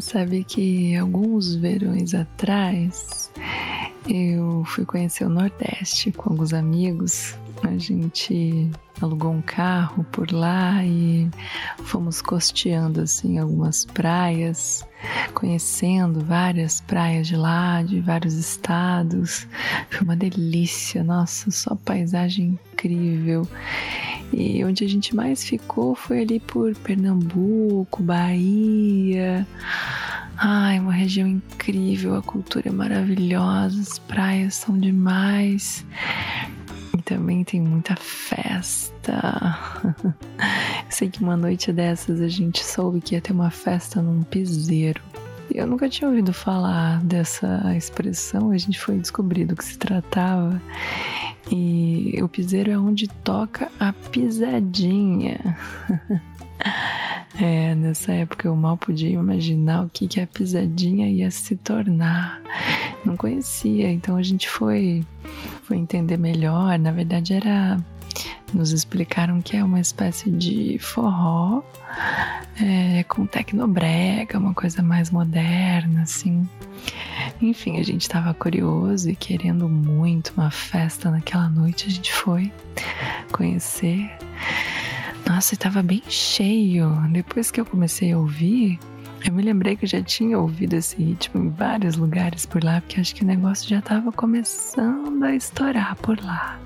Sabe que alguns verões atrás eu fui conhecer o Nordeste com alguns amigos. A gente alugou um carro por lá e fomos costeando assim algumas praias, conhecendo várias praias de lá, de vários estados. Foi uma delícia, nossa, só paisagem incrível. E onde a gente mais ficou foi ali por Pernambuco, Bahia. Ai, uma região incrível, a cultura é maravilhosa, as praias são demais. Também tem muita festa. Sei que uma noite dessas a gente soube que ia ter uma festa num piseiro. Eu nunca tinha ouvido falar dessa expressão, a gente foi descobrir do que se tratava. E o piseiro é onde toca a pisadinha. É, nessa época eu mal podia imaginar o que, que a pisadinha ia se tornar. Não conhecia, então a gente foi, foi entender melhor. Na verdade, era. Nos explicaram que é uma espécie de forró é, com tecnobrega, uma coisa mais moderna, assim. Enfim, a gente estava curioso e querendo muito uma festa naquela noite. A gente foi conhecer. Nossa, estava bem cheio. Depois que eu comecei a ouvir, eu me lembrei que eu já tinha ouvido esse ritmo em vários lugares por lá, porque acho que o negócio já estava começando a estourar por lá.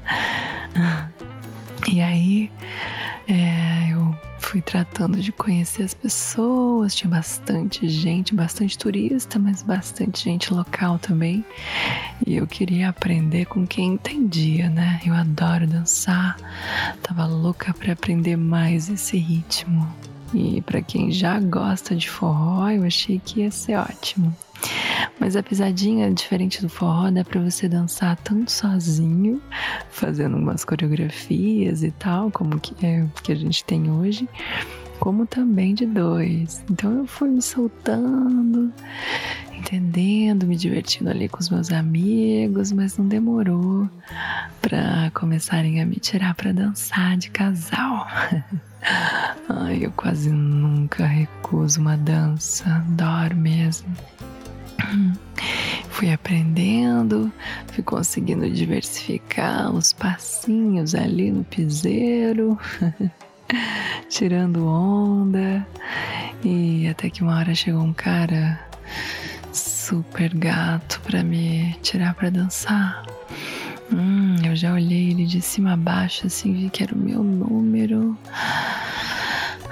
E aí, é, eu fui tratando de conhecer as pessoas, tinha bastante gente, bastante turista, mas bastante gente local também. E eu queria aprender com quem entendia, né? Eu adoro dançar, tava louca para aprender mais esse ritmo. E para quem já gosta de forró, eu achei que ia ser ótimo. Mas a pisadinha, diferente do forró, dá para você dançar tanto sozinho, fazendo umas coreografias e tal, como que, é, que a gente tem hoje, como também de dois. Então eu fui me soltando, entendendo, me divertindo ali com os meus amigos, mas não demorou para começarem a me tirar para dançar de casal. Ai, eu quase nunca recuso uma dança, adoro mesmo. Fui aprendendo, fui conseguindo diversificar os passinhos ali no piseiro, tirando onda. E até que uma hora chegou um cara super gato para me tirar para dançar. Hum, eu já olhei ele de cima a baixo, assim, vi que era o meu número.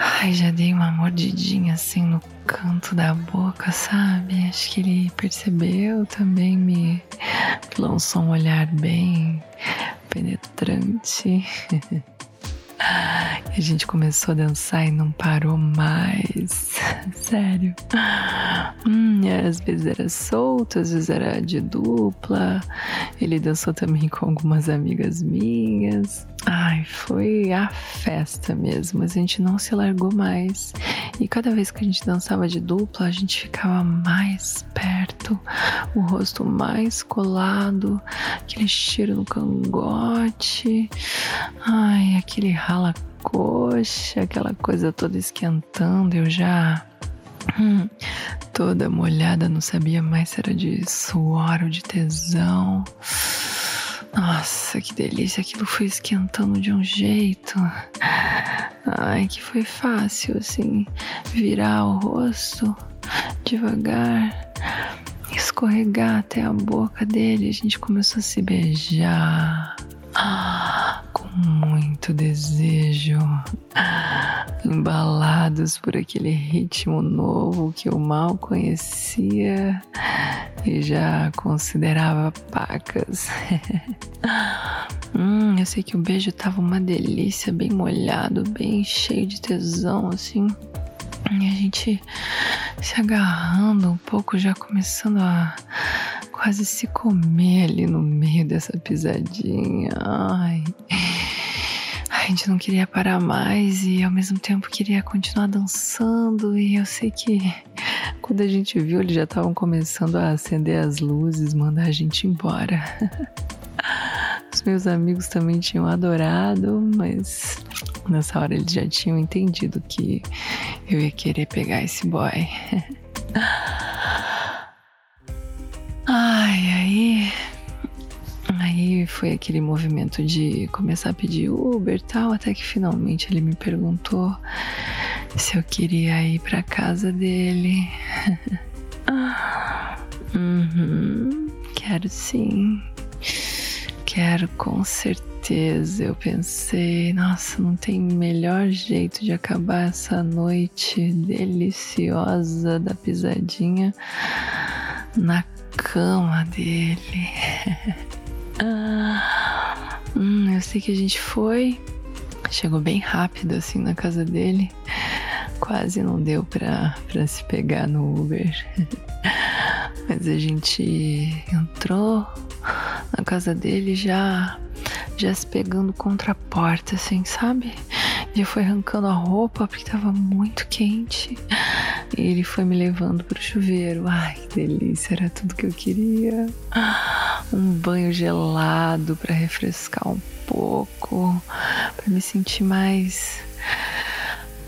Ai, já dei uma mordidinha assim no canto da boca, sabe? Acho que ele percebeu também, me lançou um olhar bem penetrante. A gente começou a dançar e não parou mais. Sério. Hum, às vezes era solto, às vezes era de dupla. Ele dançou também com algumas amigas minhas. Ai, foi a festa mesmo. A gente não se largou mais. E cada vez que a gente dançava de dupla, a gente ficava mais perto, o rosto mais colado, aquele cheiro no cangote. Ai, aquele rala coxa, aquela coisa toda esquentando, eu já hum, toda molhada, não sabia mais se era de suor ou de tesão. Nossa, que delícia, aquilo foi esquentando de um jeito. Ai, que foi fácil, assim, virar o rosto devagar, escorregar até a boca dele. A gente começou a se beijar. Com muito desejo, embalados por aquele ritmo novo que eu mal conhecia e já considerava pacas. hum, eu sei que o beijo tava uma delícia, bem molhado, bem cheio de tesão, assim. E a gente se agarrando um pouco, já começando a quase se comer ali no meio dessa pisadinha. Ai. A gente não queria parar mais e ao mesmo tempo queria continuar dançando. E eu sei que quando a gente viu, eles já estavam começando a acender as luzes, mandar a gente embora. Os meus amigos também tinham adorado, mas nessa hora eles já tinham entendido que eu ia querer pegar esse boy. Foi aquele movimento de começar a pedir Uber tal, até que finalmente ele me perguntou se eu queria ir pra casa dele. uhum, quero sim. Quero com certeza. Eu pensei, nossa, não tem melhor jeito de acabar essa noite deliciosa da pisadinha na cama dele. ah, hum, eu sei que a gente foi, chegou bem rápido assim na casa dele. Quase não deu pra, pra se pegar no Uber. Mas a gente entrou, na casa dele já já se pegando contra a porta, assim, sabe? Já foi arrancando a roupa porque tava muito quente. E ele foi me levando pro chuveiro. Ai, que delícia, era tudo que eu queria. Um banho gelado para refrescar um pouco, para me sentir mais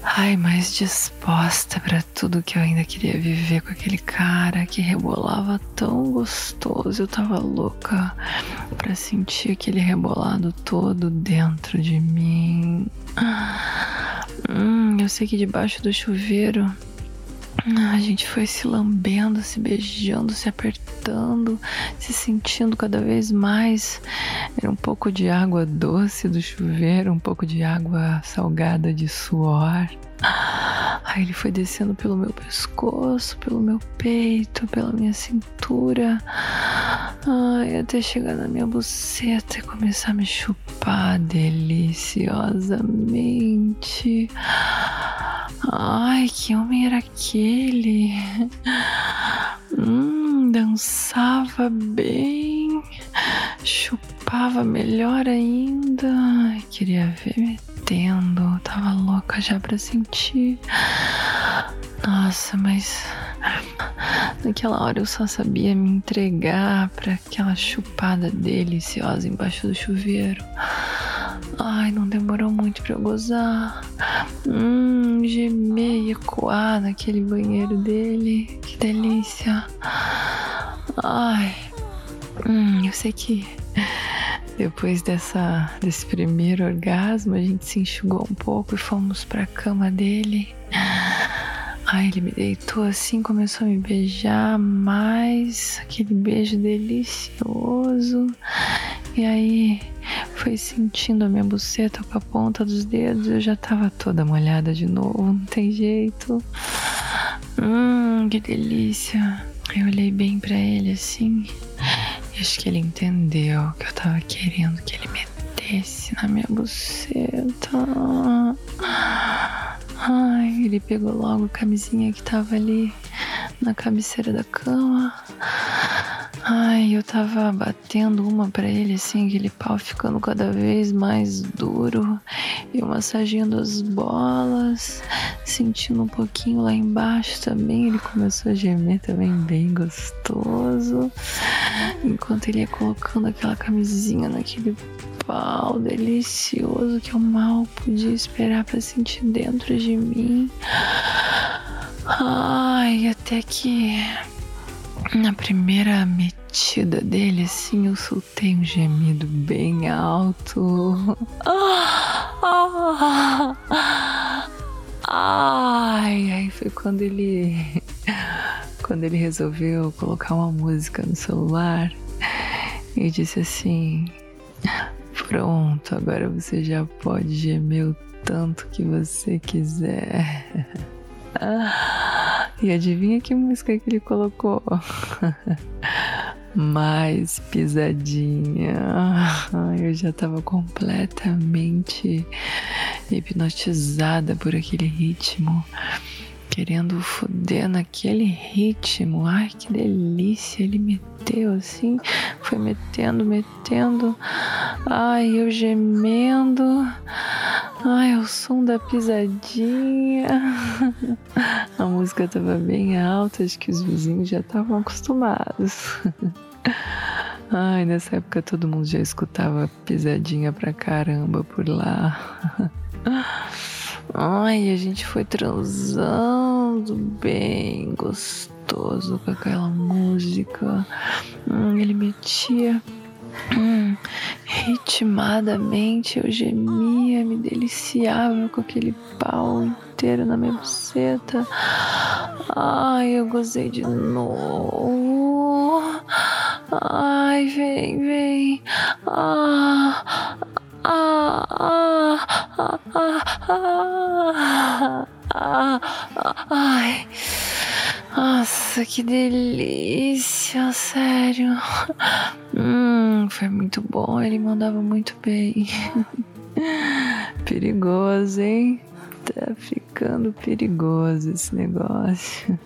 Ai, mais disposta para tudo que eu ainda queria viver com aquele cara que rebolava tão gostoso. Eu tava louca para sentir aquele rebolado todo dentro de mim. Hum, eu sei que debaixo do chuveiro a gente foi se lambendo, se beijando, se apertando, se sentindo cada vez mais. Era um pouco de água doce do chuveiro, um pouco de água salgada de suor. Aí ele foi descendo pelo meu pescoço, pelo meu peito, pela minha cintura. Ai, até chegar na minha buceta e começar a me chupar deliciosamente. Ai, que homem era aquele? Hum, dançava bem, chupava melhor ainda. Queria ver metendo, tava louca já pra sentir. Nossa, mas naquela hora eu só sabia me entregar para aquela chupada deliciosa embaixo do chuveiro. Ai, não demorou muito pra eu gozar. Hum, gemer e ecoar naquele banheiro dele. Que delícia. Ai. Hum, eu sei que depois dessa, desse primeiro orgasmo, a gente se enxugou um pouco e fomos pra cama dele. Aí ele me deitou assim, começou a me beijar mais, aquele beijo delicioso. E aí foi sentindo a minha buceta com a ponta dos dedos, eu já tava toda molhada de novo, não tem jeito. Hum, que delícia. Eu olhei bem para ele assim, e acho que ele entendeu que eu tava querendo que ele metesse na minha buceta. Ai, ele pegou logo a camisinha que tava ali na cabeceira da cama. Ai, eu tava batendo uma para ele assim, aquele pau ficando cada vez mais duro. Eu massageando as bolas, sentindo um pouquinho lá embaixo também. Ele começou a gemer também bem gostoso. Enquanto ele ia colocando aquela camisinha naquele pau delicioso que eu mal podia esperar para sentir dentro de mim. Ai, até que na primeira metida dele, assim, eu soltei um gemido bem alto. Ai, aí foi quando ele. Quando ele resolveu colocar uma música no celular e disse assim: Pronto, agora você já pode gemer o tanto que você quiser. E adivinha que música que ele colocou? Mais pisadinha. Eu já tava completamente hipnotizada por aquele ritmo. Querendo foder naquele ritmo. Ai, que delícia ele meteu assim, foi metendo, metendo. Ai, eu gemendo. Ai, o som da pisadinha. A música tava bem alta, acho que os vizinhos já estavam acostumados. Ai, nessa época todo mundo já escutava pisadinha pra caramba por lá. Ai, a gente foi transando bem gostoso com aquela música. Hum, ele metia hum, ritmadamente, eu gemia, me deliciava com aquele pau inteiro na minha buceta. Ai, eu gozei de novo. Ai, vem, vem. Ah, ah, ah, ah, ah, ah, ah, ai. Nossa, que delícia, sério. Hum, foi muito bom, ele mandava muito bem. Perigoso, hein? Tá ficando perigoso esse negócio.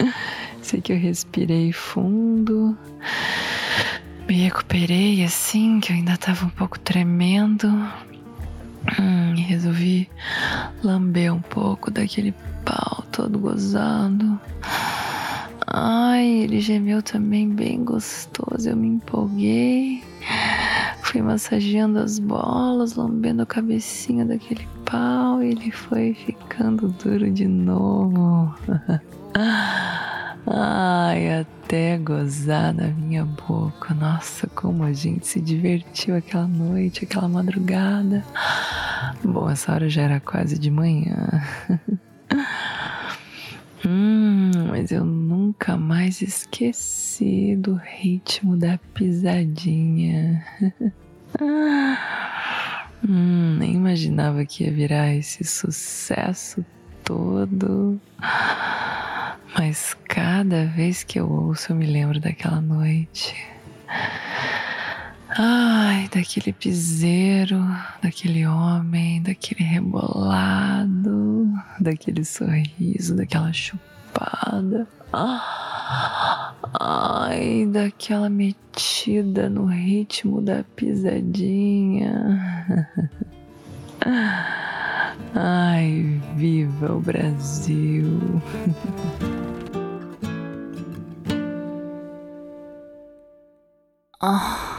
Sei que eu respirei fundo. Me recuperei assim, que eu ainda tava um pouco tremendo. Hum, resolvi lamber um pouco daquele pau todo gozado. Ai, ele gemeu também bem gostoso. Eu me empolguei. Fui massageando as bolas, lambendo a cabecinha daquele pau e ele foi ficando duro de novo. Ai, até gozar na minha boca. Nossa, como a gente se divertiu aquela noite, aquela madrugada. Bom, essa hora já era quase de manhã. hum, mas eu nunca mais esqueci do ritmo da pisadinha. hum, nem imaginava que ia virar esse sucesso todo. Mas cada vez que eu ouço, eu me lembro daquela noite. Ai, daquele piseiro, daquele homem, daquele rebolado, daquele sorriso, daquela chupada. Ai, daquela metida no ritmo da pisadinha. Ai, viva o Brasil! oh.